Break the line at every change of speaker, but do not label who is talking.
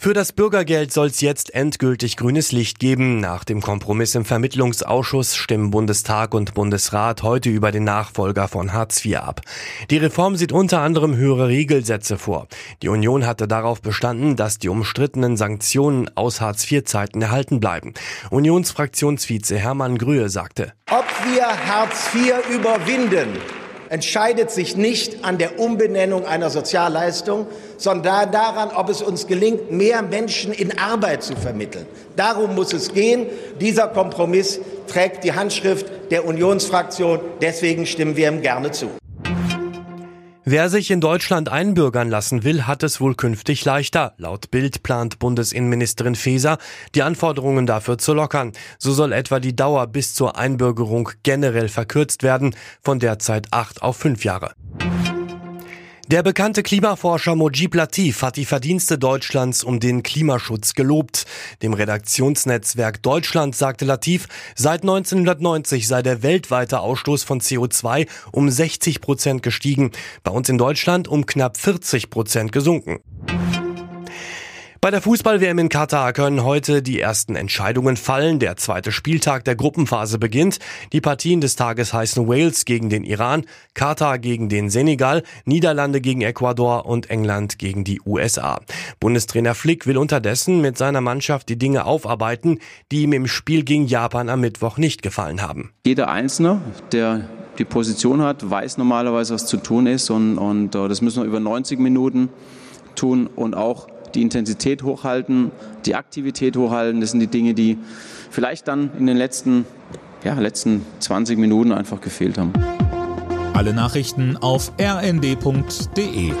Für das Bürgergeld soll es jetzt endgültig grünes Licht geben. Nach dem Kompromiss im Vermittlungsausschuss stimmen Bundestag und Bundesrat heute über den Nachfolger von Hartz IV ab. Die Reform sieht unter anderem höhere Regelsätze vor. Die Union hatte darauf bestanden, dass die umstrittenen Sanktionen aus Hartz IV-Zeiten erhalten bleiben. Unionsfraktionsvize Hermann Grühe sagte.
Ob wir Hartz IV überwinden, entscheidet sich nicht an der Umbenennung einer Sozialleistung, sondern daran, ob es uns gelingt, mehr Menschen in Arbeit zu vermitteln. Darum muss es gehen. Dieser Kompromiss trägt die Handschrift der Unionsfraktion. Deswegen stimmen wir ihm gerne zu.
Wer sich in Deutschland einbürgern lassen will, hat es wohl künftig leichter. Laut Bild plant Bundesinnenministerin Faeser, die Anforderungen dafür zu lockern. So soll etwa die Dauer bis zur Einbürgerung generell verkürzt werden, von derzeit acht auf fünf Jahre. Der bekannte Klimaforscher Mojib Latif hat die Verdienste Deutschlands um den Klimaschutz gelobt. Dem Redaktionsnetzwerk Deutschland sagte Latif, seit 1990 sei der weltweite Ausstoß von CO2 um 60 Prozent gestiegen, bei uns in Deutschland um knapp 40 Prozent gesunken. Bei der Fußball-WM in Katar können heute die ersten Entscheidungen fallen. Der zweite Spieltag der Gruppenphase beginnt. Die Partien des Tages heißen Wales gegen den Iran, Katar gegen den Senegal, Niederlande gegen Ecuador und England gegen die USA. Bundestrainer Flick will unterdessen mit seiner Mannschaft die Dinge aufarbeiten, die ihm im Spiel gegen Japan am Mittwoch nicht gefallen haben.
Jeder Einzelne, der die Position hat, weiß normalerweise, was zu tun ist und, und äh, das müssen wir über 90 Minuten tun und auch die Intensität hochhalten, die Aktivität hochhalten. Das sind die Dinge, die vielleicht dann in den letzten, ja, letzten 20 Minuten einfach gefehlt haben.
Alle Nachrichten auf rnd.de